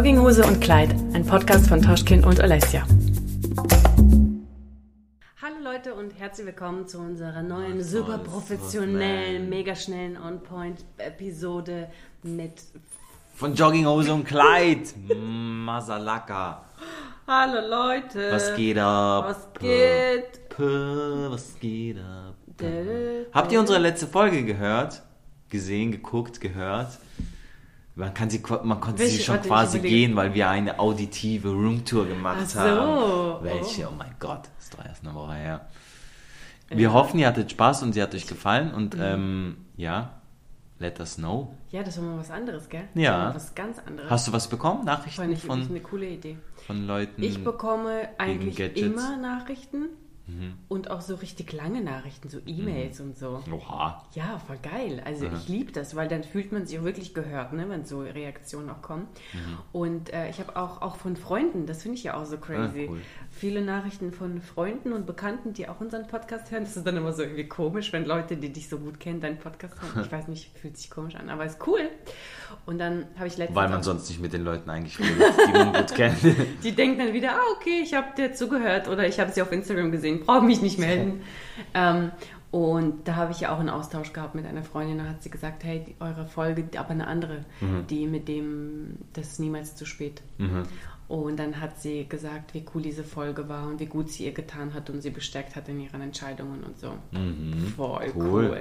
Jogginghose und Kleid, ein Podcast von Toschkin und Alessia. Hallo Leute und herzlich willkommen zu unserer neuen, super professionellen, mega schnellen On-Point-Episode mit Von Jogginghose und Kleid. Masalaka. Hallo Leute. Was geht ab? Was geht? P, was geht ab? Habt ihr unsere letzte Folge gehört? Gesehen, geguckt, gehört? Man, kann sie, man konnte Welche? sie schon ich quasi gehen, weil wir eine auditive Roomtour gemacht Ach so. haben. Welche? Oh mein Gott, das ist doch erst eine Woche her. Wir hoffen, ihr hattet Spaß und sie hat euch gefallen und Mhm. ähm, ja, let us know. Ja, das war mal was anderes, gell? Ja. Was ganz anderes. Hast du was bekommen? Nachrichten ich wirklich von, eine coole Idee. von Leuten? Ich bekomme eigentlich immer Nachrichten und auch so richtig lange Nachrichten, so E-Mails und so. Oha. Ja, voll geil. Also ich liebe das, weil dann fühlt man sich auch wirklich gehört, ne, wenn so Reaktionen auch kommen. Und äh, ich habe auch, auch von Freunden, das finde ich ja auch so crazy, Ah, cool. viele Nachrichten von Freunden und Bekannten, die auch unseren Podcast hören. Das ist dann immer so irgendwie komisch, wenn Leute, die dich so gut kennen, deinen Podcast hören. Ich weiß nicht, fühlt sich komisch an, aber ist cool. Und dann habe ich letztens Weil man sonst nicht mit den Leuten eigentlich redet, die man gut kennt. die denken dann wieder, ah, okay, ich habe dir zugehört oder ich habe sie auf Instagram gesehen, brauche mich nicht melden. ähm, und da habe ich ja auch einen Austausch gehabt mit einer Freundin, da hat sie gesagt, hey, die, eure Folge, aber eine andere, die mit dem, das ist niemals zu spät. Und dann hat sie gesagt, wie cool diese Folge war und wie gut sie ihr getan hat und sie bestärkt hat in ihren Entscheidungen und so. Voll cool. Cool.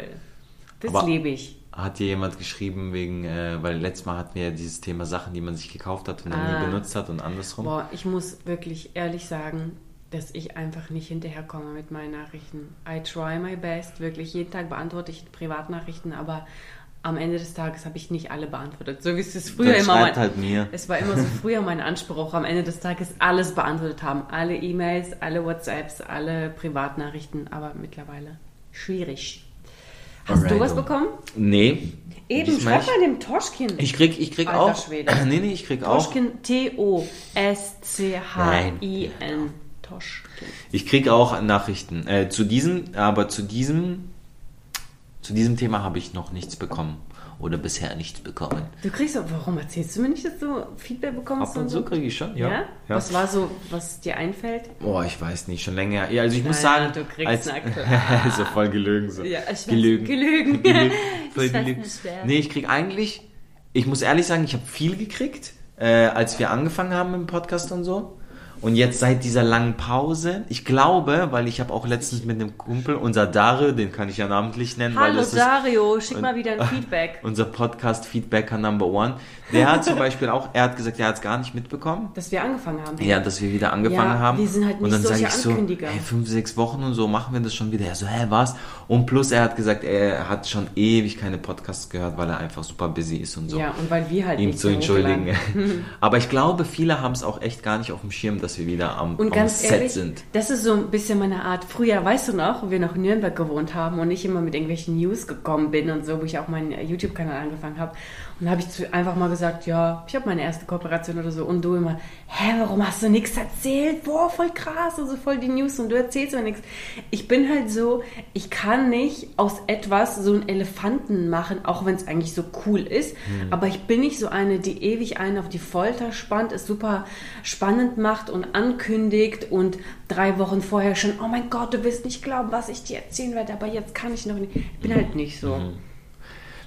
Das Aber- liebe ich. Hat dir jemand geschrieben wegen, äh, weil letztes Mal hatten wir ja dieses Thema Sachen, die man sich gekauft hat und dann Ah. nie benutzt hat und andersrum. Boah, ich muss wirklich ehrlich sagen, dass ich einfach nicht hinterherkomme mit meinen Nachrichten. I try my best, wirklich jeden Tag beantworte ich Privatnachrichten, aber am Ende des Tages habe ich nicht alle beantwortet. So wie es früher Dann immer mein, halt mir. Es war immer so früher mein Anspruch, am Ende des Tages alles beantwortet haben. Alle E-Mails, alle WhatsApps, alle Privatnachrichten, aber mittlerweile schwierig. Hast du Alright. was bekommen? Nee. Eben, schreib mal dem Toschkin. Ich krieg, ich krieg Alter auch. Schwede. Nee, nee, ich krieg auch. Toschkin, T-O-S-C-H-I-N. Toschkin. Ich krieg auch Nachrichten. Äh, zu diesem, aber zu diesem, zu diesem Thema habe ich noch nichts bekommen. Oder bisher nichts bekommen. Du kriegst doch, warum erzählst du mir nicht, dass du Feedback bekommst? Ab und zu kriege ich schon, ja. Ja? Was war so, was dir einfällt? Boah, ich weiß nicht, schon länger. Ja, also ich muss Naja, sagen, du kriegst, als, klar. so voll gelügen so. Ja, ich weiß, gelügen. gelügen. Voll Ich weiß gelügen. nicht. Nee, ich krieg eigentlich, ich muss ehrlich sagen, ich habe viel gekriegt, äh, als wir angefangen haben mit dem Podcast und so. Und jetzt seit dieser langen Pause, ich glaube, weil ich habe auch letztens mit einem Kumpel, unser Dare, den kann ich ja namentlich nennen, Hallo das ist Dario, schick und- mal wieder ein Feedback. unser Podcast Feedbacker Number One. Der hat zum Beispiel auch, er hat gesagt, er hat es gar nicht mitbekommen. Dass wir angefangen haben. Ja, dass wir wieder angefangen Ja, haben. wir sind halt und nicht dann sage ich so, hey, fünf, sechs Wochen und so machen wir das schon wieder. Er so, hä, was? Und plus er hat gesagt, er hat schon ewig keine Podcasts gehört, weil er einfach super busy ist und so. Ja, und weil wir halt Ihm nicht zu entschuldigen. hochgeladen. Aber ich glaube, viele haben es auch echt gar nicht auf dem Schirm, dass wir wieder am, Und am ganz Set ehrlich, sind. das ist so ein bisschen meine Art. Früher, weißt du noch, wo wir noch in Nürnberg gewohnt haben und ich immer mit irgendwelchen News gekommen bin und so, wo ich auch meinen YouTube-Kanal angefangen habe. Und da habe ich einfach mal gesagt, ja, ich habe meine erste Kooperation oder so. Und du immer, hä, warum hast du nichts erzählt? Boah, voll krass, also voll die News und du erzählst mir nichts. Ich bin halt so, ich kann nicht aus etwas so einen Elefanten machen, auch wenn es eigentlich so cool ist. Aber ich bin nicht so eine, die ewig einen auf die Folter spannt, es super spannend macht und ankündigt und drei Wochen vorher schon, oh mein Gott, du wirst nicht glauben, was ich dir erzählen werde, aber jetzt kann ich noch nicht. Ich bin halt nicht so.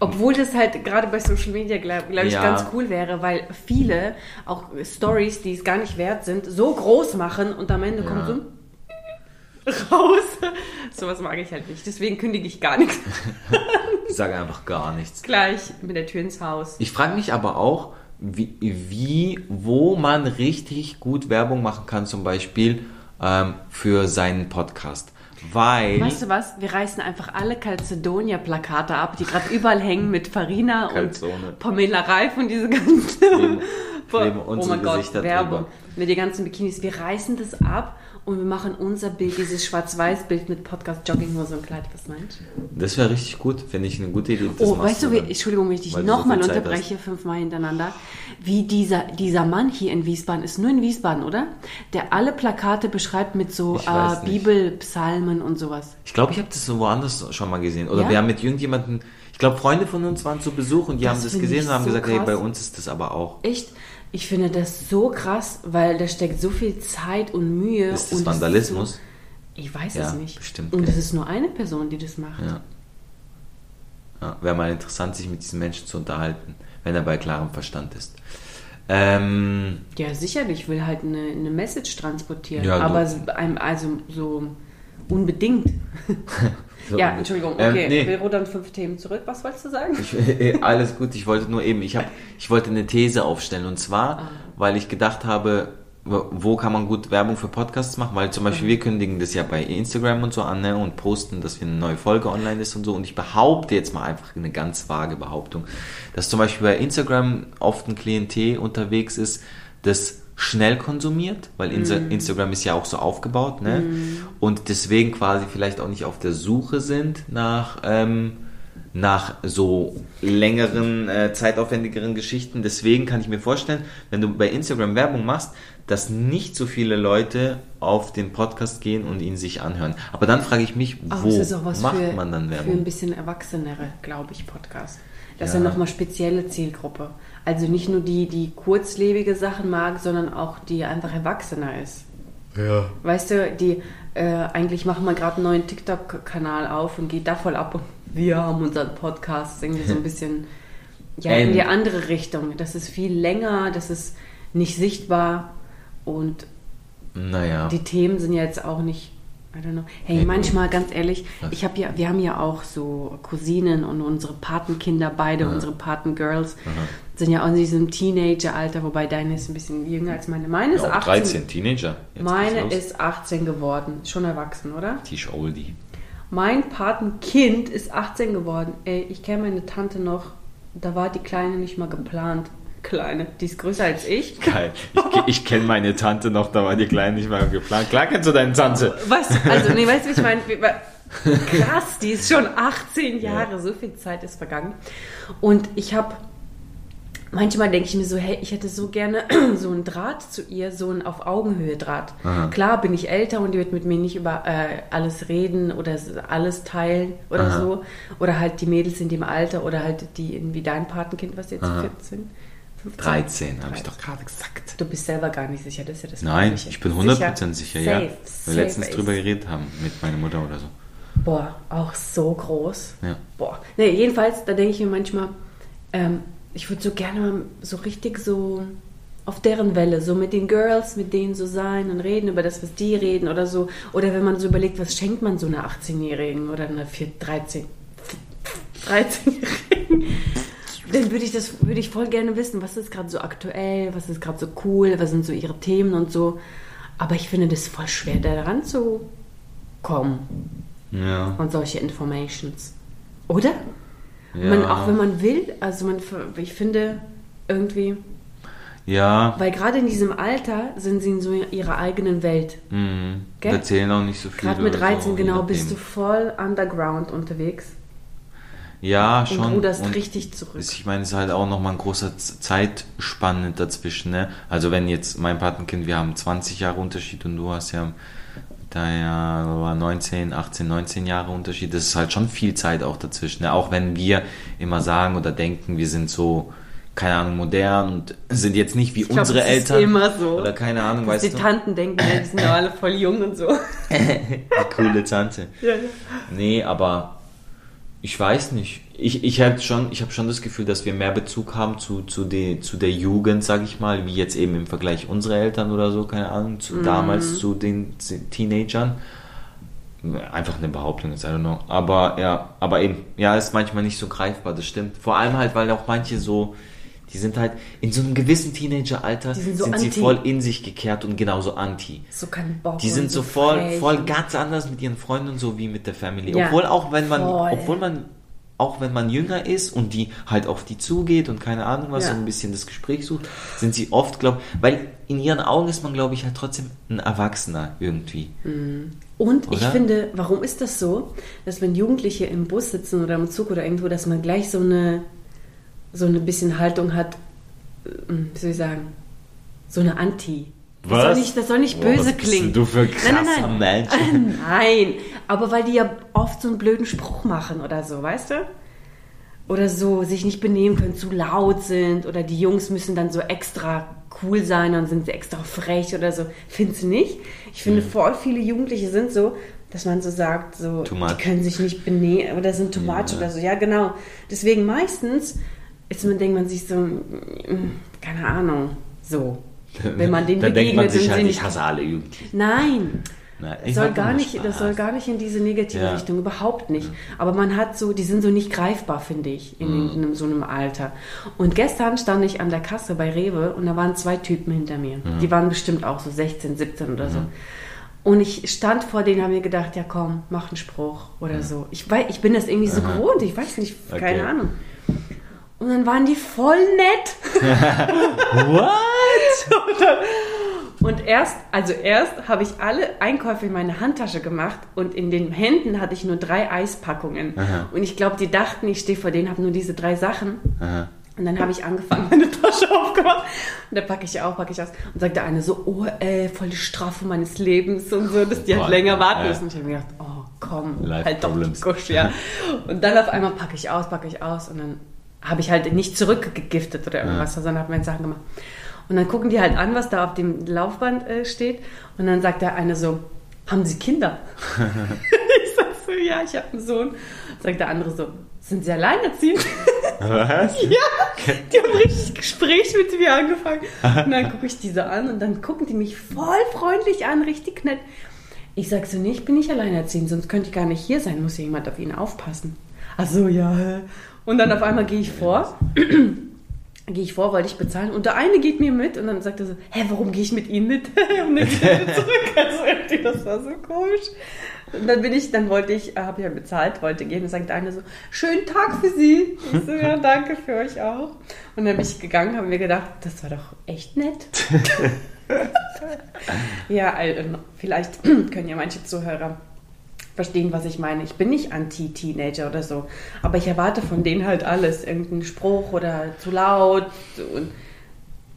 Obwohl das halt gerade bei Social Media, glaube glaub ich, Ja. ganz cool wäre, weil viele auch Stories, die es gar nicht wert sind, so groß machen und am Ende kommt so ein raus. Sowas mag ich halt nicht. Deswegen kündige ich gar nichts. Ich sage einfach gar nichts. Gleich mit der Tür ins Haus. Ich frage mich aber auch, wie, wie, wo man richtig gut Werbung machen kann, zum Beispiel ähm, für seinen Podcast. Weil. Weißt du was? Wir reißen einfach alle Calcedonia-Plakate ab, die gerade überall hängen mit Farina Calzone. und Pamela Reif und diese ganzen Kleben- kleben oh mein Gott, Werbung drüber. mit den ganzen Bikinis. Wir reißen das ab und wir machen unser Bild, dieses Schwarz-Weiß-Bild mit Podcast Jogginghose und Kleid. Was meinst du? Das wäre richtig gut, finde ich eine gute Idee. Oh, weißt du, wie. Entschuldigung, wenn ich dich so nochmal Zeit unterbreche, fünfmal hintereinander, wie dieser, dieser Mann hier in Wiesbaden, ist nur in Wiesbaden, oder? Der alle Plakate beschreibt mit so äh. Bibelpsalmen und sowas. Ich glaube, ich habe das so woanders schon mal gesehen. Oder Ja? wir haben mit irgendjemandem, ich glaube, Freunde von uns waren zu Besuch und die Das haben das gesehen und haben so gesagt, hey, krass. bei uns ist das aber auch. Echt? Ich finde das so krass, weil da steckt so viel Zeit und Mühe. Ist das und Vandalismus? So, ich weiß Ja, es nicht. bestimmt, Und es ist nur eine Person, die das macht. Ja. ja Wäre mal interessant, sich mit diesen Menschen zu unterhalten, wenn er bei klarem Verstand ist. Ähm, Ja, sicherlich. Ich will halt eine, eine Message transportieren. Ja, aber also so unbedingt. so- ja, Entschuldigung. Ähm, Okay, nee. wir rudern fünf Themen zurück. Was wolltest du sagen? Ich, äh, alles gut, ich wollte nur eben, ich, hab, ich wollte eine These aufstellen und zwar, Ah. weil ich gedacht habe, wo- kann man gut Werbung für Podcasts machen, weil zum Beispiel wir kündigen das ja bei Instagram und so an ne, und posten, dass wir eine neue Folge online ist und so und ich behaupte jetzt mal einfach eine ganz vage Behauptung, dass zum Beispiel bei Instagram oft ein Klientel unterwegs ist, das schnell konsumiert, weil Insta Instagram ist ja auch so aufgebaut, ne? Und deswegen quasi vielleicht auch nicht auf der Suche sind nach ähm, nach so längeren, äh, zeitaufwendigeren Geschichten. Deswegen kann ich mir vorstellen, wenn du bei Instagram Werbung machst, dass nicht so viele Leute auf den Podcast gehen und ihn sich anhören. Aber dann frage ich mich, wo was macht für, man dann für ein Werbung? bisschen erwachsenere, glaube ich, Podcast. Das Ja. ist ja nochmal spezielle Zielgruppe. Also nicht nur die, die kurzlebige Sachen mag, sondern auch die einfach erwachsener ist. Ja. Weißt du, die äh, eigentlich machen wir gerade einen neuen TikTok-Kanal auf und geht da voll ab und wir haben unseren Podcast irgendwie so ein bisschen ja, in die andere Richtung. Das ist viel länger, das ist nicht sichtbar und Naja. die Themen sind ja jetzt auch nicht, I don't know. Hey, Nee, manchmal ganz ehrlich, Was? ich habe ja, wir haben ja auch so Cousinen und unsere Patenkinder, beide unsere Patengirls, sind ja auch in diesem Teenager-Alter, wobei deine ist ein bisschen jünger als meine. Meine ist Ja, 18. 13, Teenager. Jetzt Meine ist 18 geworden, schon erwachsen, oder? Tisch Oldie. Mein Patenkind ist 18 geworden. Ey, ich kenne meine Tante noch, da war die Kleine nicht mal geplant. Kleine, die ist größer als ich. Geil. Ich, ich kenne meine Tante noch, da war die Kleine nicht mal geplant. Klar kennst du deine Tante. Weißt du, also, nee, weißt du, wie ich meine? Krass, die ist schon 18 Jahre, so viel Zeit ist vergangen. Und ich habe, manchmal denke ich mir so, hey, ich hätte so gerne so einen Draht zu ihr, so einen auf Augenhöhe Draht. Aha. Klar bin ich älter und die wird mit mir nicht über äh, alles reden oder alles teilen oder Aha. so. Oder halt die Mädels in dem Alter oder halt die, wie dein Patenkind, was jetzt Aha. 14? 15? 13, habe ich doch gerade gesagt. Du bist selber gar nicht sicher, das ist ja das Nein, ich bin 100% sicher, ja. Safe, Weil safe wir letztens ist- drüber geredet haben mit meiner Mutter oder so. Boah, auch so groß. Ja. Boah. Nee, jedenfalls, da denke ich mir manchmal, ähm, ich würde so gerne mal so richtig so auf deren Welle, so mit den Girls, mit denen so sein und reden über das, was die reden oder so. Oder wenn man so überlegt, was schenkt man so einer 18-Jährigen oder einer 4, 13, 13-Jährigen, dann würde ich das, würde ich voll gerne wissen, was ist gerade so aktuell, was ist gerade so cool, was sind so ihre Themen und so. Aber ich finde das voll schwer, da ranzukommen Ja. und solche Informations. Oder? Ja. Man, auch wenn man will, also man, ich finde irgendwie, Ja. weil gerade in diesem Alter sind sie in so ihrer eigenen Welt. Mhm. Gell? Erzählen auch nicht so viel. Gerade mit oder 13 so, genau bist du voll underground unterwegs Ja, und schon. ruderst Und richtig zurück. Ich meine, es ist halt auch nochmal ein großer Zeitspanne dazwischen. Ne? Also wenn jetzt mein Patenkind, wir haben 20 Jahre Unterschied und du hast ja da ja war 19, 18, 19 Jahre Unterschied. Das ist halt schon viel Zeit auch dazwischen. Ne? Auch wenn wir immer sagen oder denken, wir sind so, keine Ahnung, modern und sind jetzt nicht wie glaub, unsere das ist Eltern. immer so. Oder keine Ahnung, weißt die du. Tanten denken, ja, die sind ja alle voll jung und so. Die coole Tante. Nee, aber ich weiß nicht. Ich, ich habe schon, ich hab schon das Gefühl, dass wir mehr Bezug haben zu, zu, de, zu der Jugend, sag ich mal, wie jetzt eben im Vergleich unsere Eltern oder so, keine Ahnung, zu damals zu den Teenagern. Einfach eine Behauptung ist, I don't know. Aber ja, aber eben, ja, ist manchmal nicht so greifbar, das stimmt. Vor allem halt, weil auch manche so, die sind halt in so einem gewissen Teenageralter sind so sind sie voll in sich gekehrt und genauso anti. So kein Bock. Die und sind so voll, voll und- ganz anders mit ihren Freunden und so wie mit der Family. Ja, obwohl auch wenn man, voll. obwohl man, auch wenn man jünger ist und die halt auf die zugeht und keine Ahnung was, Ja. so ein bisschen das Gespräch sucht, sind sie oft, glaube weil in ihren Augen ist man, glaube ich, halt trotzdem ein Erwachsener irgendwie. Und ich Oder? finde, warum ist das so, dass wenn Jugendliche im Bus sitzen oder im Zug oder irgendwo, dass man gleich so eine so eine bisschen Haltung hat, äh, wie soll ich sagen, so eine Anti. Das soll nicht, das soll nicht Boah, was böse klingen. du für ein nein, krasser nein, Mensch? nein. Nein, aber weil die ja oft so einen blöden Spruch machen oder so, weißt du? oder so sich nicht benehmen können, zu laut sind oder die Jungs müssen dann so extra cool sein und sind sie extra frech oder so. Findest du nicht? Ich finde, voll viele Jugendliche sind so, dass man so sagt, so, die können sich nicht benehmen oder sind too much Ja. oder so. Ja, genau. Deswegen meistens ist man, denkt man sich so, mm, keine Ahnung, so. Wenn man denen Dann denkt man sich halt, ich nicht. hasse alle Jugendlichen. Nein, ich soll, gar nicht, das soll gar nicht in diese negative Ja. Richtung, überhaupt nicht. Aber man hat so, die sind so nicht greifbar, finde ich, in, Mhm. in, so einem Alter. Und gestern stand ich an der Kasse bei Rewe und da waren zwei Typen hinter mir. Mhm. Die waren bestimmt auch so 16, 17 oder so. Und ich stand vor denen, habe mir gedacht, ja komm, mach einen Spruch oder so. Ich, weiß, ich bin das irgendwie so gewohnt, ich weiß nicht, Okay. keine Ahnung. Und dann waren die voll nett. What? Und erst, also erst habe ich alle Einkäufe in meine Handtasche gemacht und in den Händen hatte ich nur drei Eispackungen. Aha. Und ich glaube, die dachten, ich stehe vor denen, habe nur diese drei Sachen. Aha. Und dann habe ich angefangen, meine Tasche aufgemacht. Und da packe ich auf, packe ich aus. Und sagt der eine so, oh ey, voll die Strafe meines Lebens und so, dass die halt länger warten ja. müssen. Und ich habe mir gedacht, oh komm, Life halt doch die problems. Kusch, ja. Und dann auf einmal packe ich aus, packe ich aus und dann habe ich halt nicht zurückgegiftet oder irgendwas, sondern habe meine Sachen gemacht. Und dann gucken die halt an, was da auf dem Laufband äh, steht. Und dann sagt der eine so, haben Sie Kinder? ich sag so, ja, ich habe einen Sohn. Sagt der andere so, sind Sie alleinerziehend? Was? Ja, die haben richtig Gespräch mit mir angefangen. Und dann gucke ich diese an und dann gucken die mich voll freundlich an, richtig nett. Ich sag so, nee, ich bin nicht alleinerziehend, sonst könnte ich gar nicht hier sein, muss ja jemand auf ihn aufpassen. Ach so, ja. Und dann auf einmal gehe ich vor, gehe ich vor, wollte ich bezahlen und der eine geht mir mit und dann sagt er so, hä, warum gehe ich mit Ihnen mit? und dann geht er zurück. Also irgendwie, das war so komisch. Und dann bin ich, dann wollte ich, habe ja bezahlt, wollte gehen und sagt der eine so, schönen Tag für Sie. Ich so, ja, danke für euch auch. Und dann bin ich gegangen, habe mir gedacht, das war doch echt nett. ja, also, vielleicht können ja manche Zuhörer verstehen, was ich meine. Ich bin nicht anti-Teenager oder so, aber ich erwarte von denen halt alles. Irgendeinen Spruch oder zu laut. Und,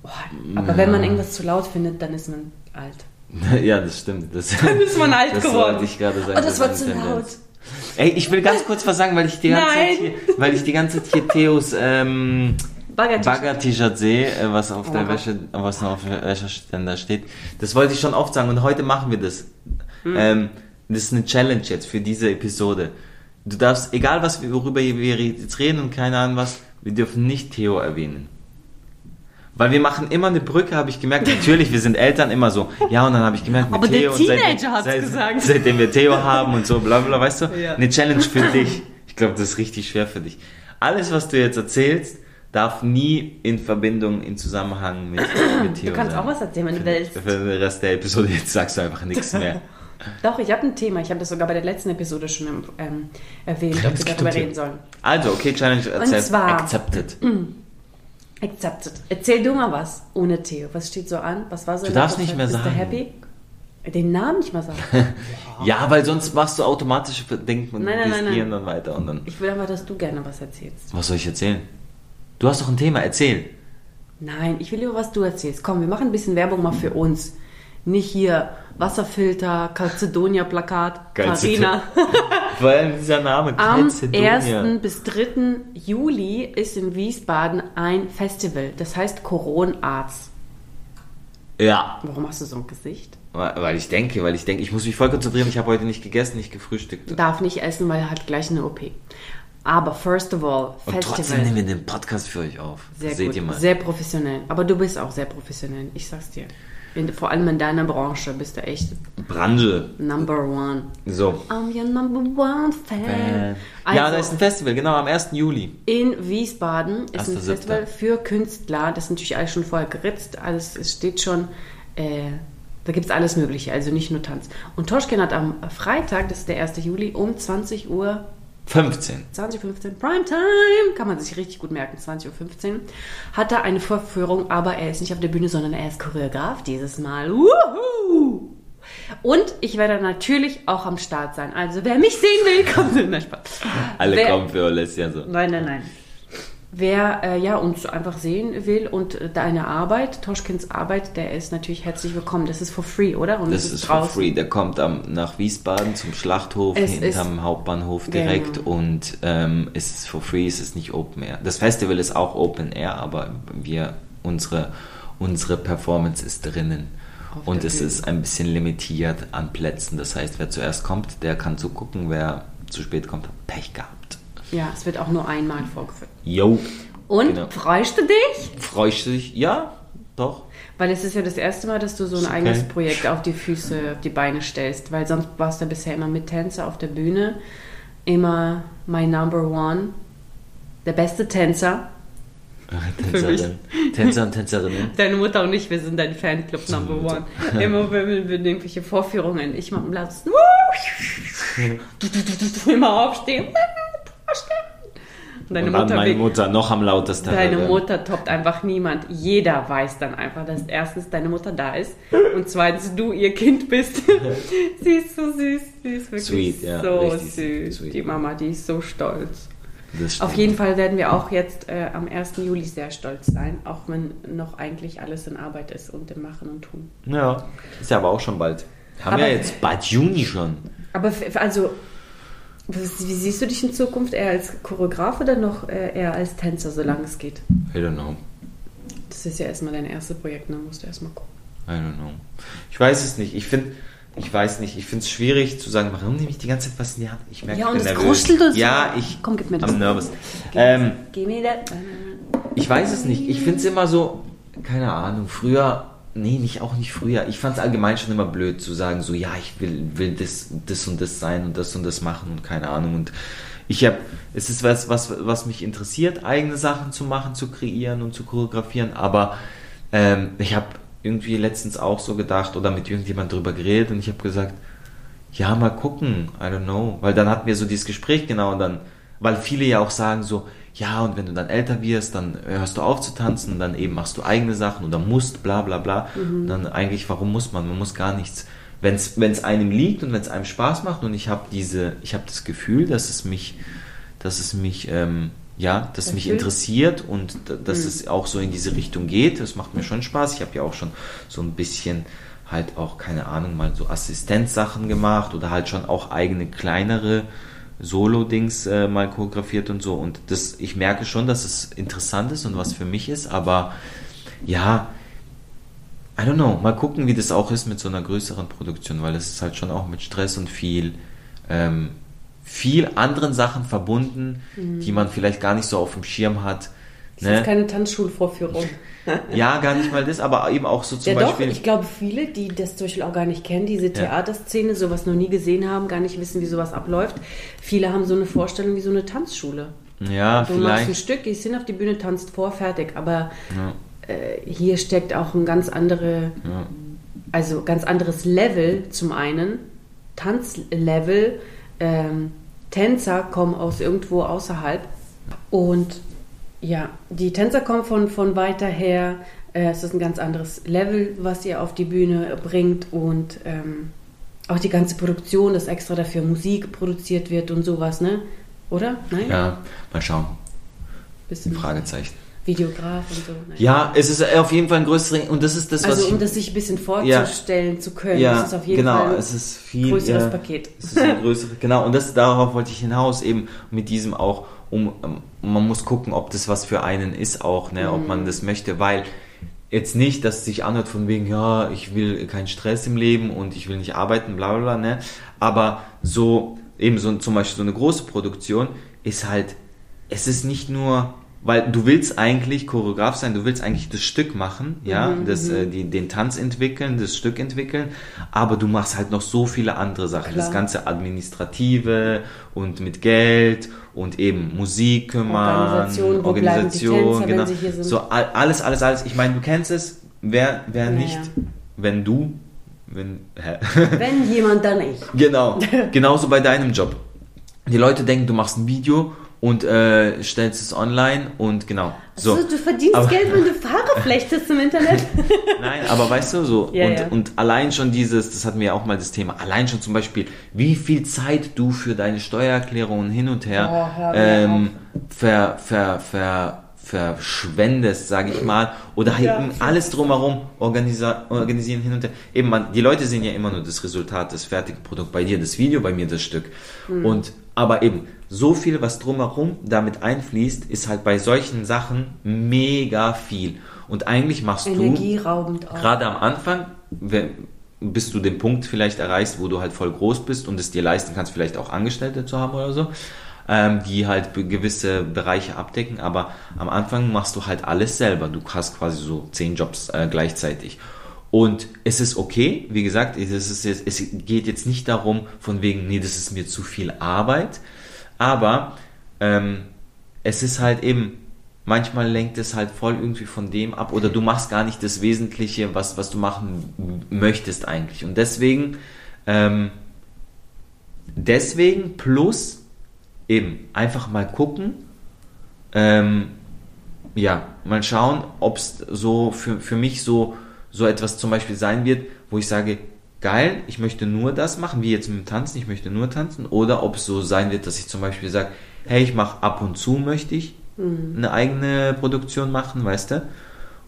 boah, aber wenn man irgendwas zu laut findet, dann ist man alt. Ja, das stimmt. Das, Dann ist man alt das geworden. wollte ich gerade sagen. Oh, das war ist zu eine laut. Tendenz. Ey, ich will ganz kurz was sagen, weil ich die ganze Nein. Zeit hier, weil ich die ganze Zeit hier Theos ähm, Bagger-T-Shirt. Bagger-T-Shirt sehe, äh, was auf der Oh. Wäsche, was noch auf der Wäscheständer steht. Das wollte ich schon oft sagen und heute machen wir das. Hm. Ähm, das ist eine Challenge jetzt für diese Episode. Du darfst, egal was wir, worüber wir jetzt reden und keine Ahnung was, wir dürfen nicht Theo erwähnen. Weil wir machen immer eine Brücke, habe ich gemerkt. Natürlich, wir sind Eltern immer so. Ja, und dann habe ich gemerkt, mit Aber der Theo seitdem- Teenager hat's gesagt. Seitdem wir Theo haben und so, bla bla, weißt du? Ja. Eine Challenge für dich. Ich glaube, das ist richtig schwer für dich. Alles, was du jetzt erzählst, darf nie in Verbindung, in Zusammenhang mit, mit Theo Du kannst sein. auch was erzählen, wenn du willst. Für den Rest der Episode jetzt sagst du einfach nichts mehr. Doch, ich habe ein Thema. Ich habe das sogar bei der letzten Episode schon ähm, erwähnt, ob wir darüber reden sollen. Also, okay, Challenge erzählt. zwar- Accepted. Accepted. Erzähl du mal was ohne Theo. Was steht so an? Was war so? Du darfst nicht mehr? Bist sagen. du happy? Den Namen nicht mal sagen. Ja, weil sonst machst du automatisch Denken und Nein, nein, nein, nein. und dann weiter und dann. Ich will aber, dass du gerne was erzählst. Was soll ich erzählen? Du hast doch ein Thema, erzähl. Nein, ich will lieber, was du erzählst. Komm, wir machen ein bisschen Werbung mal für uns. Nicht hier Wasserfilter, Calcedonia-Plakat, Calcedonia. Carina. Vor allem dieser Name, Am Calcedonia. 1. bis 3. Juli ist in Wiesbaden ein Festival. Das heißt Coron Arts. Ja, Warum hast du so ein Gesicht? weil ich denke, weil ich denke, ich muss mich voll konzentrieren. Ich habe heute nicht gegessen, nicht gefrühstückt. Darf nicht essen, weil er hat gleich eine OP. Aber first of all, Und trotzdem Festival. nehmen wir den Podcast für euch auf. Sehr Seht gut, ihr mal. sehr professionell. Aber du bist auch sehr professionell, ich sag's dir. In, vor allem in deiner Branche bist du echt Branche. number one. So. I'm your number one fan. Also, ja, da ist ein Festival, genau, am 1. Juli. in Wiesbaden ist ein 1.7.. Festival für Künstler. Das ist natürlich alles schon vorher geritzt. Alles, es steht schon, äh, da gibt es alles Mögliche, also nicht nur Tanz. Und Toschken hat am Freitag, das ist der 1. Juli, um 20 Uhr 15. 2015 Primetime, kann man sich richtig gut merken, 20.15 Uhr, hat er eine Vorführung, aber er ist nicht auf der Bühne, sondern er ist Choreograf dieses Mal. Wuhu! Und ich werde natürlich auch am Start sein. Also wer mich sehen will, kommt. Nein, Spaß. Alle Wer- kommen für Alessia so. Nein, nein, nein. Wer äh, ja, uns einfach sehen will und äh, deine Arbeit, Toschkins Arbeit, der ist natürlich herzlich willkommen. Das ist for free, oder? Und Das ist for free. Der kommt am, nach Wiesbaden zum Schlachthof Es hinterm Hauptbahnhof direkt Genau. und ähm, es ist for free, es ist nicht Open Air. Das Festival ist auch Open Air, aber wir, unsere, unsere Performance ist drinnen. Auf Und es Bühne. ist ein bisschen limitiert an Plätzen. Das heißt, wer zuerst kommt, der kann zugucken. Wer zu spät kommt, hat Pech gehabt. Ja, es wird auch nur einmal vorgeführt. Yo. Und Genau. freust du dich? Freust du dich? Ja, doch. Weil es ist ja das erste Mal, dass du so ein okay. eigenes Projekt auf die Füße, auf die Beine stellst. Weil sonst warst du bisher immer mit Tänzer auf der Bühne. Immer my number one. Der beste Tänzer. Tänzerin. Tänzer und Tänzerinnen. Deine Mutter und ich, wir sind dein Fanclub Number. One. Immer wenn wir irgendwelche Vorführungen, ich mach am du, du, immer aufstehen. Und deine und Mutter, meine Mutter noch am lautesten. deine Ähm, Mutter toppt einfach niemand. Jeder weiß dann einfach, dass erstens deine Mutter da ist und zweitens du ihr Kind bist. sie ist so süß, sie ist wirklich Sweet, ja, so süß. sweet. Die Mama, die ist so stolz. Auf jeden Fall werden wir auch jetzt äh, am 1. Juli sehr stolz sein, auch wenn noch eigentlich alles in Arbeit ist und im Machen und Tun. Ja, ist ja aber auch schon bald. Haben Aber- ja jetzt bald Juni schon. Aber also, wie siehst du dich in Zukunft? Eher als Choreograf oder noch äh, eher als Tänzer, solange es geht? I don't know. Das ist ja erstmal dein erstes Projekt, ne? Musst du erstmal gucken. I don't know. Ich weiß es nicht. Ich finde, ich weiß nicht. Ich finde es schwierig zu sagen, warum nehme ich die ganze Zeit was in die Hand? Ich merke, Ja, ich und bin es nervös. kruschelt und so. Ja, ich Komm, gib mir das. am nervös. Gib, Ähm, gib mir das. ich weiß es nicht. Ich finde es immer so, keine Ahnung, früher, nee, nicht auch nicht früher. Ich fand es allgemein schon immer blöd zu sagen, so, ja, ich will, will das, das und das sein und das und das machen und keine Ahnung. Und ich habe, es ist was, was, was mich interessiert, eigene Sachen zu machen, zu kreieren und zu choreografieren, aber ähm, ich habe irgendwie letztens auch so gedacht oder mit irgendjemand drüber geredet und ich habe gesagt, ja, mal gucken, I don't know. Weil dann hatten wir so dieses Gespräch genau und dann, weil viele ja auch sagen so, ja, und wenn du dann älter wirst, dann hörst du auf zu tanzen und dann eben machst du eigene Sachen oder musst, bla bla bla. Und dann eigentlich, warum muss man? Man muss gar nichts. Wenn es einem liegt und wenn es einem Spaß macht und ich habe diese, ich habe das Gefühl, dass es mich, dass es mich, ähm, ja, dass mich interessiert und dass es auch so in diese Richtung geht. Das macht mir schon Spaß. Ich habe ja auch schon so ein bisschen halt auch, keine Ahnung, mal so Assistenzsachen gemacht oder halt schon auch eigene kleinere Solo-Dings äh, mal choreografiert und so. Und das, ich merke schon, dass es interessant ist und was für mich ist, aber ja, I don't know, mal gucken, wie das auch ist mit so einer größeren Produktion, weil es ist halt schon auch mit Stress und viel, ähm, viel anderen Sachen verbunden, die man vielleicht gar nicht so auf dem Schirm hat. Das ist keine Tanzschulvorführung. Ja, gar nicht mal das, aber eben auch so zum ja, doch, Beispiel. ich glaube, viele, die das zum Beispiel auch gar nicht kennen, diese Theaterszene, sowas noch nie gesehen haben, gar nicht wissen, wie sowas abläuft. Viele haben so eine Vorstellung wie so eine Tanzschule. ja, Du machst ein vielleicht. Stück, gehst hin auf die Bühne, tanzt vor, fertig. Aber Ja, äh, hier steckt auch ein ganz andere, ja. also ganz anderes Level zum einen, Tanzlevel. Ähm, Tänzer kommen aus irgendwo außerhalb und ja, die Tänzer kommen von, von weiter her. Äh, es ist ein ganz anderes Level, was ihr auf die Bühne bringt und ähm, auch die ganze Produktion, dass extra dafür Musik produziert wird und sowas, ne? Oder? Nein? ja, mal schauen. Bisschen Fragezeichen. Videograf und so. Nein. Ja, es ist auf jeden Fall ein größeres und das ist das, was Also ich, um das sich ein bisschen vorzustellen zu können, ja, ist auf jeden genau, Fall es ist viel größeres ja, Paket. Es ist ein größeres, genau, und das darauf wollte ich hinaus, eben mit diesem auch, um, um man muss gucken, ob das was für einen ist auch, ne, ob Mhm. man das möchte, weil jetzt nicht, dass es sich anhört von wegen, ja, ich will keinen Stress im Leben und ich will nicht arbeiten, bla bla bla, ne, aber so, eben so zum Beispiel so eine große Produktion ist halt, es ist nicht nur, weil du willst eigentlich Choreograf sein, du willst eigentlich das Stück machen, ja, Mhm, das, äh, die, den Tanz entwickeln, das Stück entwickeln, aber du machst halt noch so viele andere Sachen, Klar. das ganze Administrative und mit Geld und eben Musik kümmern, Organisation, wo die Tänzer, genau, so all- alles, alles, alles. Ich meine, du kennst es, wer, wer Naja. nicht, wenn du, wenn, hä? Wenn jemand, dann ich. Genau, genauso bei deinem Job. Die Leute denken, du machst ein Video und äh, stellst es online und genau. So. So. du verdienst Aber- Geld, wenn du Fahrer flechtest im Internet. Nein, aber weißt du, so, Ja, und, ja. und allein schon dieses, das hatten wir ja auch mal das Thema, allein schon zum Beispiel, wie viel Zeit du für deine Steuererklärungen hin und her Oh, ähm, ver, ver, ver, verschwendest, sage ich mal, oder halt Ja. alles drumherum organisieren hin und her. Eben, man, die Leute sehen ja immer nur das Resultat, das fertige Produkt. Bei dir das Video, bei mir das Stück. Und aber eben so viel, was drumherum damit einfließt, ist halt bei solchen Sachen mega viel. Und eigentlich machst du Energieraubend auch. gerade am Anfang, wenn, bis du den Punkt vielleicht erreichst, wo du halt voll groß bist und es dir leisten kannst, vielleicht auch Angestellte zu haben oder so, ähm, die halt gewisse Bereiche abdecken. Aber am Anfang machst du halt alles selber. Du hast quasi so zehn Jobs äh, gleichzeitig. Und es ist okay, wie gesagt, es, ist jetzt, es geht jetzt nicht darum, von wegen, nee, das ist mir zu viel Arbeit. Aber ähm, es ist halt eben, manchmal lenkt es halt voll irgendwie von dem ab oder du machst gar nicht das Wesentliche, was, was du machen möchtest eigentlich. Und deswegen, ähm, deswegen plus eben einfach mal gucken, ähm, ja, mal schauen, ob es so für, für mich so, so etwas zum Beispiel sein wird, wo ich sage, geil, ich möchte nur das machen, wie jetzt mit dem Tanzen, ich möchte nur tanzen, oder ob es so sein wird, dass ich zum Beispiel sage, hey, ich mache ab und zu möchte ich eine eigene Produktion machen, weißt du?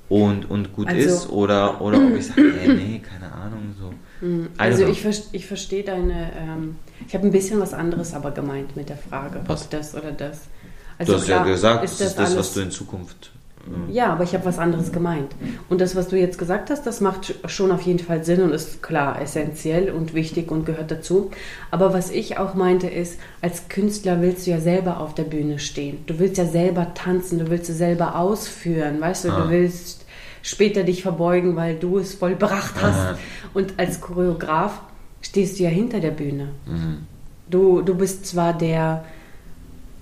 Und, und gut Also- ist, oder, oder ob ich sage, hey, nee, keine Ahnung, so. Don't Also ich, ich verstehe deine, ähm, ich habe ein bisschen was anderes aber gemeint mit der Frage, Was? ob das oder das. du Also hast ja klar, gesagt, das ist das, alles- was du in Zukunft. Ähm, Ja, aber ich habe was anderes gemeint. Und das, was du jetzt gesagt hast, das macht sch- schon auf jeden Fall Sinn und ist klar essentiell und wichtig und gehört dazu. Aber was ich auch meinte ist, als Künstler willst du ja selber auf der Bühne stehen. Du willst ja selber tanzen, du willst es selber ausführen, weißt du, Ah. du willst später dich verbeugen, weil du es vollbracht hast. Aha. Und als Choreograf stehst du ja hinter der Bühne. Mhm. Du, du bist zwar der,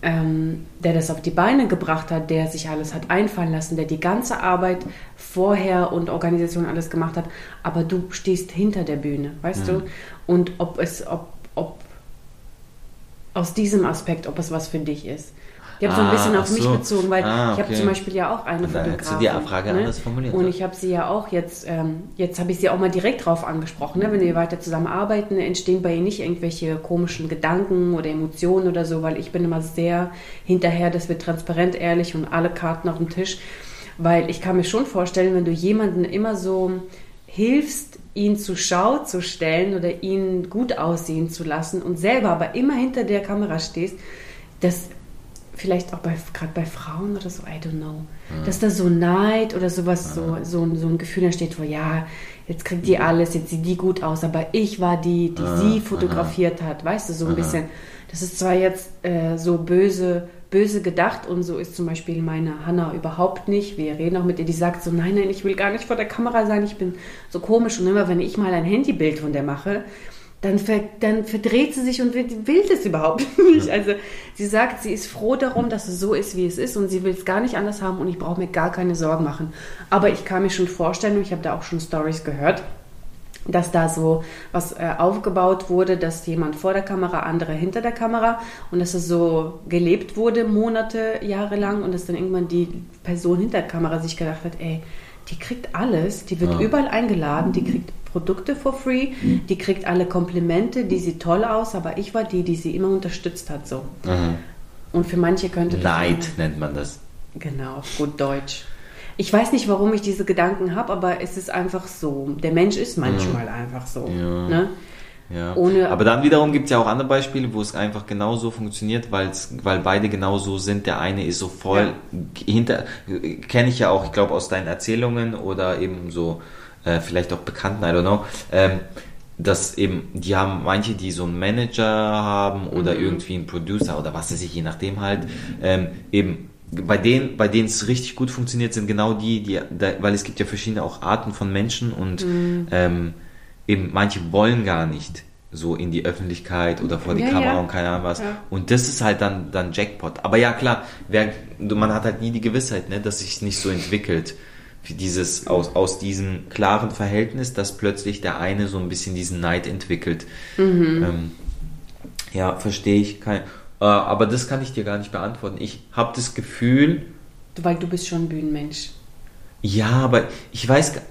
ähm, der das auf die Beine gebracht hat, der sich alles hat einfallen lassen, der die ganze Arbeit vorher und Organisation alles gemacht hat, aber du stehst hinter der Bühne, weißt du? Und ob es, ob, ob aus diesem Aspekt, ob es was für dich ist. Ich habe so ein Ah, bisschen auf ach mich so. bezogen, weil Ah, ich habe okay. zum Beispiel ja auch eine dann hättest du Fotografin. die Frage ne? anders formuliert. Und ich habe sie ja auch jetzt, ähm, jetzt habe ich sie auch mal direkt drauf angesprochen. Ne? Wenn wir weiter zusammenarbeiten, entstehen bei ihr nicht irgendwelche komischen Gedanken oder Emotionen oder so, weil ich bin immer sehr hinterher, dass wir transparent, ehrlich und alle Karten auf dem Tisch. Weil ich kann mir schon vorstellen, wenn du jemanden immer so hilfst, ihn zur Schau zu stellen oder ihn gut aussehen zu lassen und selber aber immer hinter der Kamera stehst, dass vielleicht auch bei gerade bei Frauen oder so, I don't know, dass da so Neid oder sowas, so, so, ein- so ein Gefühl entsteht, wo ja, jetzt kriegt die alles, jetzt sieht die gut aus, aber ich war die, die sie fotografiert hat, weißt du, so ein bisschen. Das ist zwar jetzt äh, so böse, böse gedacht und so ist zum Beispiel meine Hanna überhaupt nicht. Wir reden auch mit ihr, die sagt so, nein, nein, ich will gar nicht vor der Kamera sein, ich bin so komisch. Und immer wenn ich mal ein Handybild von der mache, dann, ver, dann verdreht sie sich und will, will das überhaupt nicht. Also sie sagt, sie ist froh darum, dass es so ist, wie es ist und sie will es gar nicht anders haben und ich brauche mir gar keine Sorgen machen. Aber ich kann mir schon vorstellen, und ich habe da auch schon Stories gehört, dass da so was äh, aufgebaut wurde, dass jemand vor der Kamera, andere hinter der Kamera und dass es so gelebt wurde, Monate, Jahre lang und dass dann irgendwann die Person hinter der Kamera sich gedacht hat, ey, die kriegt alles, die wird Ja. überall eingeladen, die kriegt Produkte for free, die kriegt alle Komplimente, die sieht toll aus, aber ich war die, die sie immer unterstützt hat, so. Mhm. Und für manche könnte das Neid nennt man das. Genau, auf gut Deutsch. Ich weiß nicht, warum ich diese Gedanken habe, aber es ist einfach so. Der Mensch ist manchmal einfach so. Ja. Ne? Ja. Ohne- Aber dann wiederum gibt es ja auch andere Beispiele, wo es einfach genauso funktioniert, weil's, weil beide genauso sind. Der eine ist so voll hinter, kenne ich ja auch, ich glaube aus deinen Erzählungen oder eben so äh, vielleicht auch Bekannten, I don't know, ähm, dass eben, die haben manche, die so einen Manager haben oder Mhm. irgendwie einen Producer oder was weiß ich, je nachdem halt, ähm, eben bei denen, bei denen es richtig gut funktioniert, sind genau die, die, da, weil es gibt ja verschiedene auch Arten von Menschen und Mhm. ähm, eben manche wollen gar nicht so in die Öffentlichkeit oder vor die Ja, Kamera ja. und keine Ahnung was. Ja. Und das ist halt dann, dann Jackpot. Aber ja, klar, wer, man hat halt nie die Gewissheit, ne, dass sich nicht so entwickelt. Wie dieses, aus, aus diesem klaren Verhältnis, dass plötzlich der eine so ein bisschen diesen Neid entwickelt. Mhm. Ähm, ja, verstehe ich. Kein, äh, aber das kann ich dir gar nicht beantworten. Ich habe das Gefühl, Weil du bist schon Bühnenmensch. ja, aber ich weiß. gar-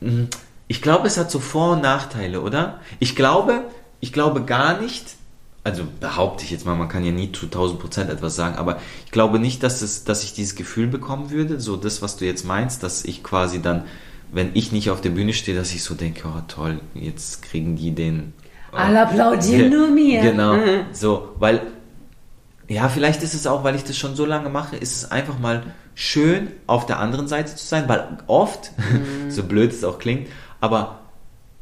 Hm, Ich glaube, es hat so Vor- und Nachteile, oder? Ich glaube, ich glaube gar nicht also behaupte ich jetzt mal, man kann ja nie zu 1000 Prozent etwas sagen, aber ich glaube nicht, dass, es, dass ich dieses Gefühl bekommen würde, so das, was du jetzt meinst, dass ich quasi dann, wenn ich nicht auf der Bühne stehe, dass ich so denke, oh toll, jetzt kriegen die den... Oh, Alle applaudieren nur mir. Genau, Mhm. so, weil, ja, vielleicht ist es auch, weil ich das schon so lange mache, ist es einfach mal schön, auf der anderen Seite zu sein, weil oft, so blöd es auch klingt, aber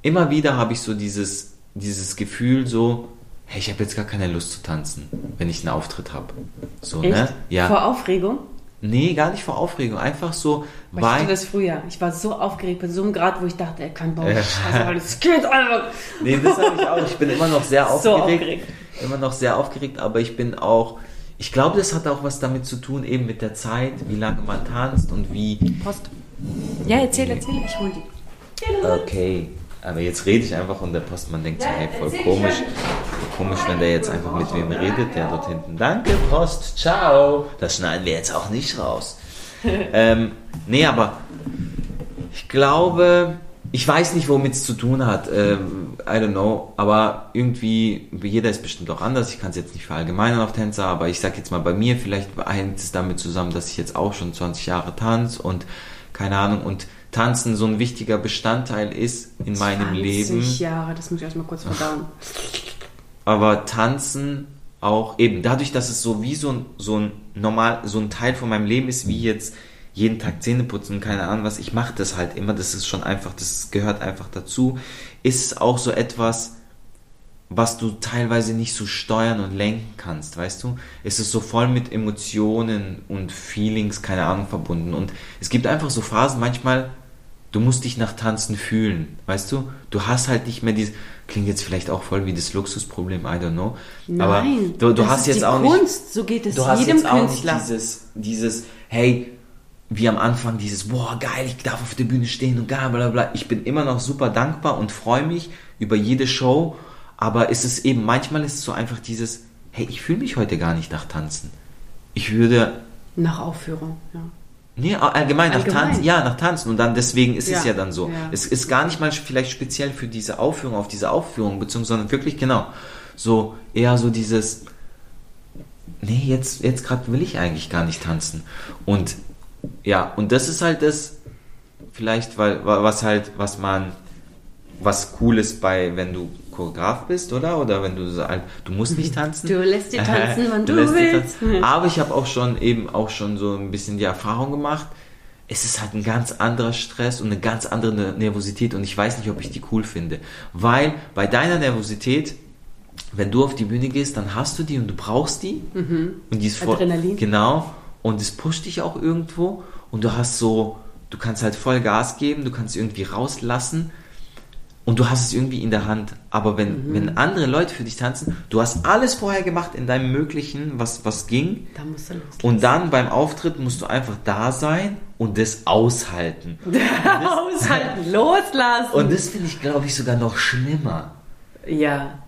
immer wieder habe ich so dieses, dieses Gefühl so, hey, ich habe jetzt gar keine Lust zu tanzen, wenn ich einen Auftritt habe. So, Echt? ne? Ja. Vor Aufregung? nee, gar nicht vor Aufregung, einfach so, Aber Ich hatte weil. das früher. Ich war so aufgeregt bei so einem Grad, wo ich dachte, er kann bauen. Ja. Scheiße, weil es geht einfach. Nee, das habe ich auch. Ich bin immer noch sehr So aufgeregt. aufgeregt. Immer noch sehr aufgeregt, aber ich bin auch. Ich glaube, das hat auch was damit zu tun, eben mit der Zeit, wie lange man tanzt und wie. Post. Ja, erzähl, erzähl. Ich hol die. Okay, aber jetzt rede ich einfach und der Postmann denkt so, hey, voll komisch. komisch, wenn der jetzt einfach mit wem redet, der dort hinten. Danke, Post, ciao. Das schneiden wir jetzt auch nicht raus. ähm, nee, aber ich glaube, ich weiß nicht, womit es zu tun hat. Ähm, I don't know. Aber irgendwie, jeder ist bestimmt auch anders. Ich kann es jetzt nicht verallgemeinern auf Tänzer, aber ich sag jetzt mal bei mir, vielleicht hängt es damit zusammen, dass ich jetzt auch schon 20 Jahre tanze und keine Ahnung und Tanzen so ein wichtiger Bestandteil ist in meinem 20 Leben. Jahre, das muss ich erstmal kurz verdauen. Aber Tanzen auch eben dadurch, dass es so wie so ein, so ein normal, so ein Teil von meinem Leben ist, wie jetzt jeden Tag Zähne putzen keine Ahnung was, ich mache das halt immer, das ist schon einfach, das gehört einfach dazu, ist es auch so etwas, was du teilweise nicht so steuern und lenken kannst, weißt du? Es ist so voll mit Emotionen und Feelings, keine Ahnung, verbunden. Und es gibt einfach so Phasen, manchmal, du musst dich nach Tanzen fühlen, weißt du? Du hast halt nicht mehr dieses, klingt jetzt vielleicht auch voll wie das Luxusproblem, I don't know. aber Nein, du, du das hast jetzt auch Kunst. So geht es nicht, du hast jedem jetzt auch Künstler. nicht dieses, dieses, hey, wie am Anfang dieses, boah, geil, ich darf auf der Bühne stehen und gar bla bla. Ich bin immer noch super dankbar und freue mich über jede Show, aber es ist eben, manchmal ist es so einfach dieses, hey, ich fühle mich heute gar nicht nach Tanzen. Ich würde, Nach Aufführung, ja. Nee, allgemein nach Allgemein. Tanzen, ja, nach Tanzen und dann deswegen ist es Ja, ja dann so. ja. Es ist gar nicht mal vielleicht speziell für diese Aufführung, auf diese Aufführung bezogen, sondern wirklich genau, so eher so dieses, nee, jetzt, jetzt gerade will ich eigentlich gar nicht tanzen. Und ja, und das ist halt das, vielleicht, weil, wa- was halt, was man, was cool ist bei, wenn du Choreograf bist, oder? Oder wenn du so, halt- du musst nicht tanzen. Du lässt die tanzen, wann du die willst. Aber ich habe auch schon eben auch schon so ein bisschen die Erfahrung gemacht, es ist halt ein ganz anderer Stress und eine ganz andere Nervosität und ich weiß nicht, ob ich die cool finde. Weil bei deiner Nervosität, wenn du auf die Bühne gehst, dann hast du die und du brauchst die. Und die ist voll, Mhm. Adrenalin. Genau. Und es pusht dich auch irgendwo und du hast so, du kannst halt voll Gas geben, du kannst irgendwie rauslassen und du hast es irgendwie in der Hand. Aber wenn, Mhm. wenn andere Leute für dich tanzen, du hast alles vorher gemacht in deinem Möglichen, was, was ging. Da musst du loslassen. Und dann beim Auftritt musst du einfach da sein und das aushalten. Aushalten, loslassen. Und das finde ich, glaube ich, sogar noch schlimmer. ja.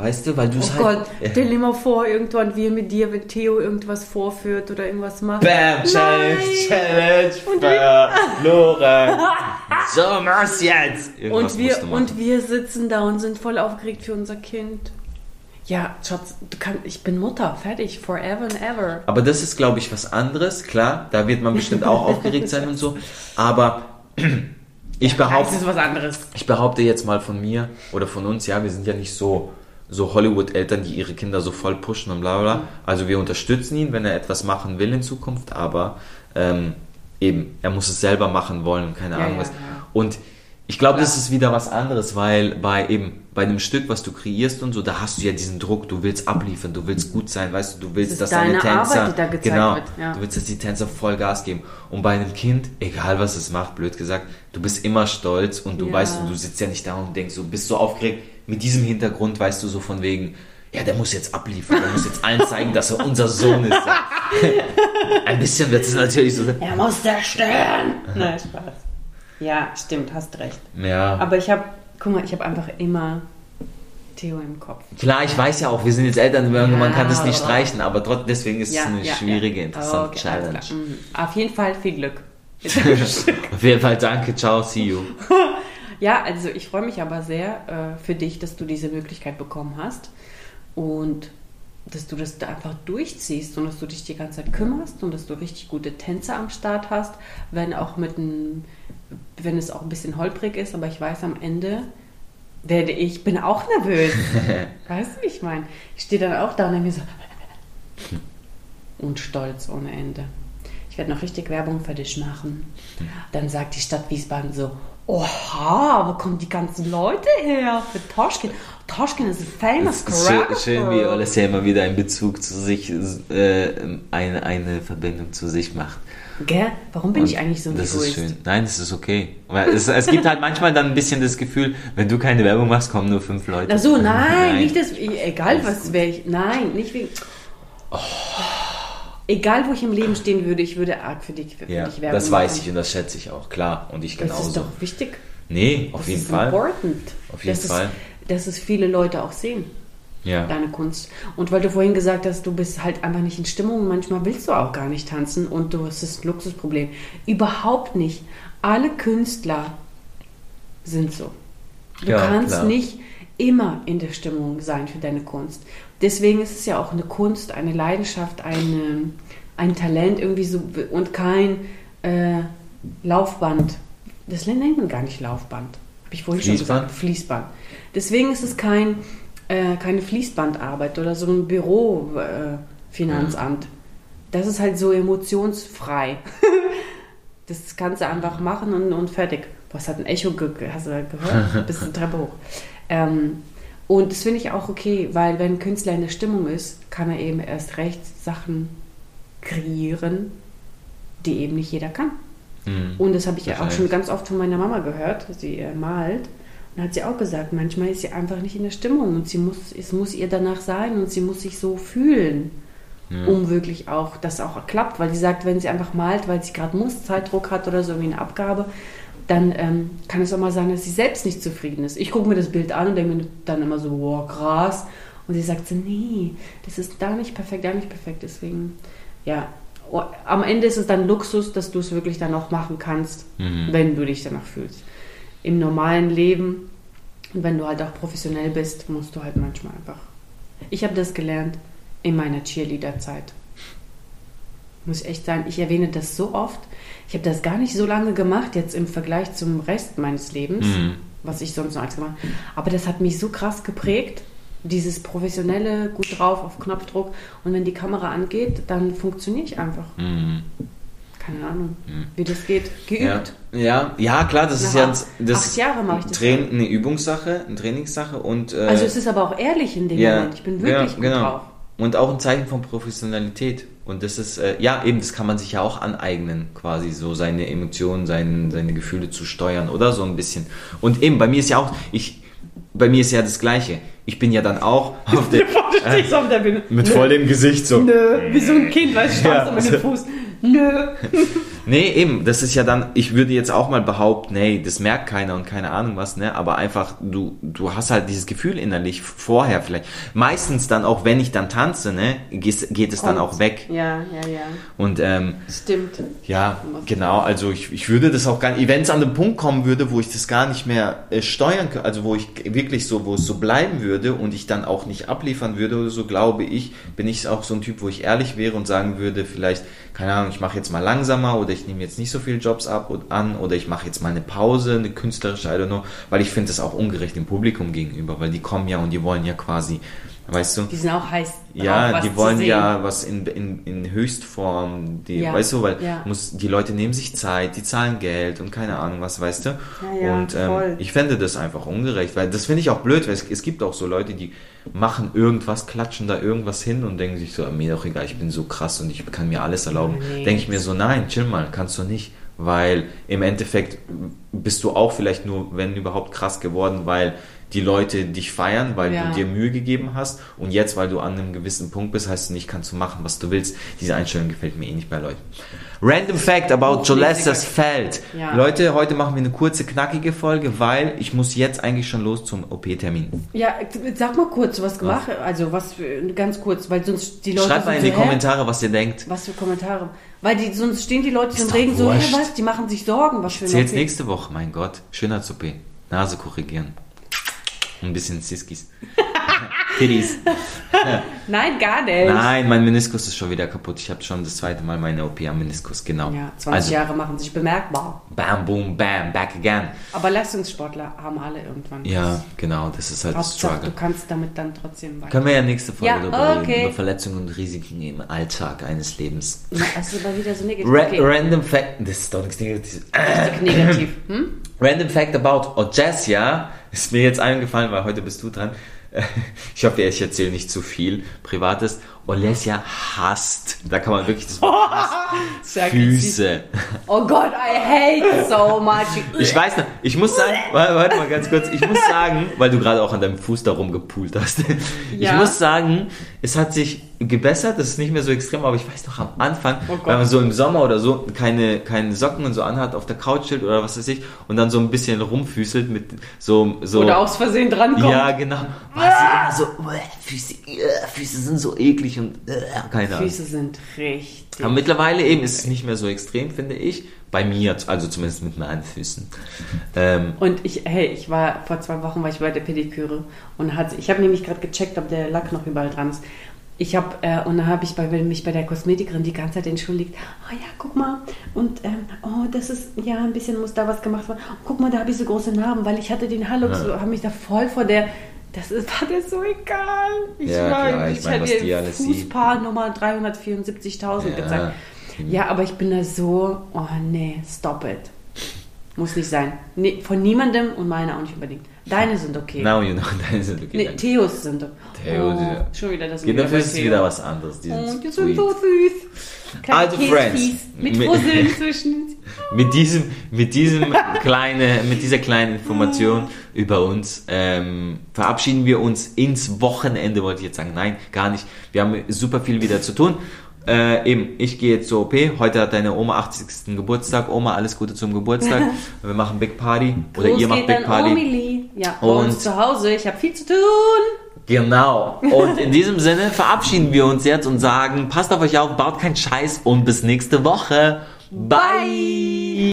Weißt du, weil du Oh es Gott, halt. stell dir mal vor, irgendwann wir mit dir, wenn Theo irgendwas vorführt oder irgendwas macht. Bam, Challenge, Nein. Challenge, verloren. so, mach's jetzt. Irgendwas Und wir, und wir sitzen da und sind voll aufgeregt für unser Kind. Ja, Schatz, du kann, ich bin Mutter, fertig, forever and ever. Aber das ist, glaube ich, was anderes. Klar, da wird man bestimmt auch aufgeregt sein und so. Aber ich behaupte, ist was anderes. ich behaupte jetzt mal von mir oder von uns, ja, wir sind ja nicht so, so Hollywood-Eltern, die ihre Kinder so voll pushen und bla bla. Also wir unterstützen ihn, wenn er etwas machen will in Zukunft, aber ähm, eben, er muss es selber machen wollen und keine Ja, Ahnung was. ja. Und ich glaube, das ist wieder was anderes, weil bei eben bei einem Stück, was du kreierst und so, da hast du ja diesen Druck, du willst abliefern, du willst gut sein, weißt du, du willst, ist dass deine deine Tänzer, Arbeit, die da gezeigt genau, wird, ja. du willst, dass die Tänzer voll Gas geben. Und bei einem Kind, egal was es macht, blöd gesagt, du bist immer stolz und du Ja. weißt, du sitzt ja nicht da und denkst, du bist so aufgeregt. Mit diesem Hintergrund weißt du so von wegen, ja, der muss jetzt abliefern, der muss jetzt allen zeigen, dass er unser Sohn ist. Ein bisschen wird es natürlich so. Er muss zerstören. Nein, Spaß. Ja, stimmt, hast recht. Ja. Aber ich habe, guck mal, ich habe einfach immer Theo im Kopf. Klar, ich weiß ja auch, wir sind jetzt Eltern, man Ja. kann das nicht streichen, aber trotzdem, deswegen ist es eine schwierige, ja. interessante Okay, Challenge. Mhm. Auf jeden Fall viel Glück. Auf jeden Fall danke, ciao, see you. ja, also ich freue mich aber sehr äh, für dich, dass du diese Möglichkeit bekommen hast. und dass du das da einfach durchziehst und dass du dich die ganze Zeit kümmerst und dass du richtig gute Tänze am Start hast, wenn auch mit ein, wenn es auch ein bisschen holprig ist, aber ich weiß am Ende werde ich, bin auch nervös. weißt du, wie ich meine? Ich stehe dann auch da und denke so und stolz ohne Ende. Ich werde noch richtig Werbung für dich machen. Dann sagt die Stadt Wiesbaden so, oha, wo kommen die ganzen Leute her für Toschkin? Toschkin ist ein famous ist schön, schön, wie Alessia immer wieder einen Bezug zu sich, äh, eine, eine Verbindung zu sich macht. Gell? Warum bin Und ich eigentlich so ein Das Egoist? ist schön. Nein, das ist okay. Es, es gibt halt manchmal dann ein bisschen das Gefühl, wenn du keine Werbung machst, kommen nur fünf Leute. Ach so, nein, Nein. nicht das, egal Alles was wäre ich, nein, nicht wegen, egal wo ich im Leben stehen würde, ich würde arg für dich, für Ja, dich Werbung das weiß machen. ich und das schätze ich auch, klar. Und ich Das ist genauso. doch wichtig. Nee, auf das jeden ist Fall. important. Auf jeden dass Fall. Es, dass es viele Leute auch sehen, Ja. deine Kunst. Und weil du vorhin gesagt hast, du bist halt einfach nicht in Stimmung, manchmal willst du auch gar nicht tanzen und du hast das Luxusproblem. Überhaupt nicht. Alle Künstler sind so. Du Ja, kannst klar. nicht immer in der Stimmung sein für deine Kunst. Deswegen ist es ja auch eine Kunst, eine Leidenschaft, eine, ein Talent irgendwie so und kein äh, Laufband. Das nennt man gar nicht Laufband. Habe ich vorhin schon Fließband? gesagt. Fließband. Deswegen ist es kein, äh, keine Fließbandarbeit oder so ein Bürofinanzamt. Äh. Das ist halt so emotionsfrei. das kannst du einfach machen und, und fertig. Was hat ein Echo ge hast du gehört? Bis zur Treppe hoch. Ähm, und das finde ich auch okay, weil wenn ein Künstler in der Stimmung ist, kann er eben erst recht Sachen kreieren, die eben nicht jeder kann. Mhm. Und das habe ich ja auch schon ganz oft von meiner Mama gehört. Sie äh, malt. Und hat sie auch gesagt, manchmal ist sie einfach nicht in der Stimmung und sie muss, es muss ihr danach sein und sie muss sich so fühlen, Ja. um wirklich auch, dass es auch klappt. Weil sie sagt, wenn sie einfach malt, weil sie gerade muss, Zeitdruck hat oder so wie eine Abgabe, dann ähm, kann es auch mal sein, dass sie selbst nicht zufrieden ist. Ich gucke mir das Bild an und denke mir dann immer so, wow, krass. Und sie sagt so, nee, das ist da nicht perfekt, da nicht perfekt. Deswegen, ja, oh, am Ende ist es dann Luxus, dass du es wirklich dann auch machen kannst, Mhm. wenn du dich danach fühlst. Im normalen Leben, wenn du halt auch professionell bist, musst du halt manchmal einfach. Ich habe das gelernt in meiner Cheerleader-Zeit. Muss ich echt sagen, ich erwähne das so oft. Ich habe das gar nicht so lange gemacht, jetzt im Vergleich zum Rest meines Lebens, Mhm. was ich sonst noch alles gemacht habe. Aber das hat mich so krass geprägt. Dieses professionelle, gut drauf, auf Knopfdruck. Und wenn die Kamera angeht, dann funktioniere ich einfach. Mhm. Keine Ahnung, Mhm. wie das geht. Ja. Geübt. ja, ja, klar, das ist Nach ja acht- das acht Jahre mache ich das Train, eine Übungssache, eine Trainingssache und äh, Also es ist aber auch ehrlich in dem ja, Moment. Ich bin wirklich ja, gut genau. drauf. Und auch ein Zeichen von Professionalität. Und das ist, äh, ja, eben, das kann man sich ja auch aneignen, quasi so seine Emotionen, seine, seine Gefühle zu steuern oder so ein bisschen. Und eben, bei mir ist ja auch, ich, bei mir ist ja das Gleiche. Ich bin ja dann auch auf der, stehst auf der Bühne. mit Nö, vollem Gesicht so. Nö, wie so ein Kind, weißt du, Ja. mit dem Fuß. Nö. Nee, eben, das ist ja dann, ich würde jetzt auch mal behaupten, nee, das merkt keiner und keine Ahnung was, ne, aber einfach, du, du hast halt dieses Gefühl innerlich vorher vielleicht. Meistens dann auch, wenn ich dann tanze, ne, geht, geht es dann auch weg. Ja, ja, ja. Und, ähm, Stimmt. ja, genau, also ich, ich würde das auch gar nicht, wenn es an den Punkt kommen würde, wo ich das gar nicht mehr äh, steuern könnte, also wo ich wirklich so, wo es so bleiben würde und ich dann auch nicht abliefern würde oder so, glaube ich, bin ich auch so ein Typ, wo ich ehrlich wäre und sagen würde, vielleicht, keine Ahnung, ich mache jetzt mal langsamer oder ich nehme jetzt nicht so viele Jobs ab und an oder ich mache jetzt mal eine Pause, eine künstlerische, I don't know, weil ich finde das auch ungerecht dem Publikum gegenüber, weil die kommen ja und die wollen ja quasi, weißt du, Die sind auch heiß. ja, was die wollen ja was in, in, in Höchstform, die, Ja, weißt du, weil ja. muss, die Leute nehmen sich Zeit, die zahlen Geld und keine Ahnung was, weißt du. Ja, ja, und ähm, ich fände das einfach ungerecht, weil das finde ich auch blöd, weil es, es gibt auch so Leute, die machen irgendwas, klatschen da irgendwas hin und denken sich so, "Ah, mir doch egal, ich bin so krass und ich kann mir alles erlauben. Nee. Denke ich mir so, nein, chill mal, kannst du nicht. Weil im Endeffekt bist du auch vielleicht nur, wenn überhaupt, krass geworden, weil die Leute dich feiern, weil Ja. du dir Mühe gegeben hast. Und jetzt, weil du an einem gewissen Punkt bist, heißt du nicht, kannst du machen, was du willst. Diese Einstellung gefällt mir eh nicht bei Leuten. Random Fact about Jolestas Feld. Ja. Leute, heute machen wir eine kurze, knackige Folge, weil ich muss jetzt eigentlich schon los zum OP-Termin. Ja, sag mal kurz, was gemacht, also was ganz kurz, weil sonst die Leute Schreibt mal in die so, hä? Kommentare, was ihr denkt. Was für Kommentare? Weil die, sonst stehen die Leute im Regen so, hey, wurscht. was? Die machen sich Sorgen, was für ein Zählt's nächste Woche, mein Gott. Schönheits-OP. Nase korrigieren. Ein bisschen Siskis. Titties. Nein, gar nicht. Nein, mein Meniskus ist schon wieder kaputt. Ich habe schon das zweite Mal meine OP am Meniskus, genau. Ja, 20 also, Jahre machen sich bemerkbar. bam, boom, bam, back again. Aber Leistungssportler haben alle irgendwann. Ja, genau, das ist halt das Hauptsache, Struggle. du kannst damit dann trotzdem weiter. Können wir ja nächste Folge Ja, darüber okay. reden, über Verletzungen und Risiken im Alltag eines Lebens. Na, Das ist aber wieder so negativ. Ra Okay. Random Fact, das ist doch nichts Negatives. Richtig negativ. Hm? Random Fact about Ojessia ist mir jetzt eingefallen, weil heute bist du dran. Ich hoffe, ich erzähle nicht zu viel Privates. Olesja hasst, da kann man wirklich das Wort aggressiv. Füße. Oh Gott, I hate so much. Ich weiß noch, ich muss sagen, warte, mal ganz kurz, ich muss sagen, weil du gerade auch an deinem Fuß da rumgepult hast. Ich Ja. muss sagen, es hat sich gebessert, das ist nicht mehr so extrem, aber ich weiß noch am Anfang, Oh wenn man so im Sommer oder so keine, keine Socken und so anhat, auf der Couch chillt oder was weiß ich, und dann so ein bisschen rumfüßelt mit so, so Oder aus Versehen drankommt. ja, genau. Immer so, "Uäh, Füße, Füße sind so eklig und äh, keine Ahnung. Füße sind richtig. Aber mittlerweile eben ist es nicht mehr so extrem, finde ich. Bei mir, also zumindest mit meinen Füßen. Ähm, Und ich, hey, ich war vor zwei Wochen war ich bei der Pediküre und hat, ich habe nämlich gerade gecheckt, ob der Lack noch überall dran ist. Ich habe äh, und dann habe ich bei, mich bei der Kosmetikerin die ganze Zeit entschuldigt. Oh ja, guck mal und ähm, oh, das ist ja ein bisschen muss da was gemacht werden. Oh, guck mal, da habe ich so große Narben, weil ich hatte den Hallux, Ja. so, habe mich da voll vor der. Das ist, war dir so egal. Ich Ja, war, klar, ich die alles sieht. Fußpaar Nummer 374.000 Ja. gezeigt. Ja, aber ich bin da so, oh nee, stop it. Muss nicht sein. Nee, von niemandem und meine auch nicht unbedingt. Deine sind okay. now you know, deine sind okay. Nee. Theos sind okay. Theos, oh, ja. Schon wieder das Genau, ist Theo. wieder was anderes. Die sind Oh, die sind so süß. Kleine Also, Käsfies Friends, Mit mit- Fusseln zwischen. Mit diesem, mit diesem kleine, mit dieser kleinen Information über uns ähm, verabschieden wir uns ins Wochenende, wollte ich jetzt sagen. Nein, gar nicht. Wir haben super viel wieder zu tun. Äh, eben, ich gehe jetzt zur OP. Heute hat deine Oma 80. Geburtstag. Oma, alles Gute zum Geburtstag. Wir machen Big Party. Oder Gruß ihr macht geht Big Party. Omelie. Ja, bei Und- uns zu Hause. Ich habe viel zu tun. Genau. Und in diesem Sinne verabschieden wir uns jetzt und sagen, passt auf euch auf, baut keinen Scheiß und bis nächste Woche. Bye.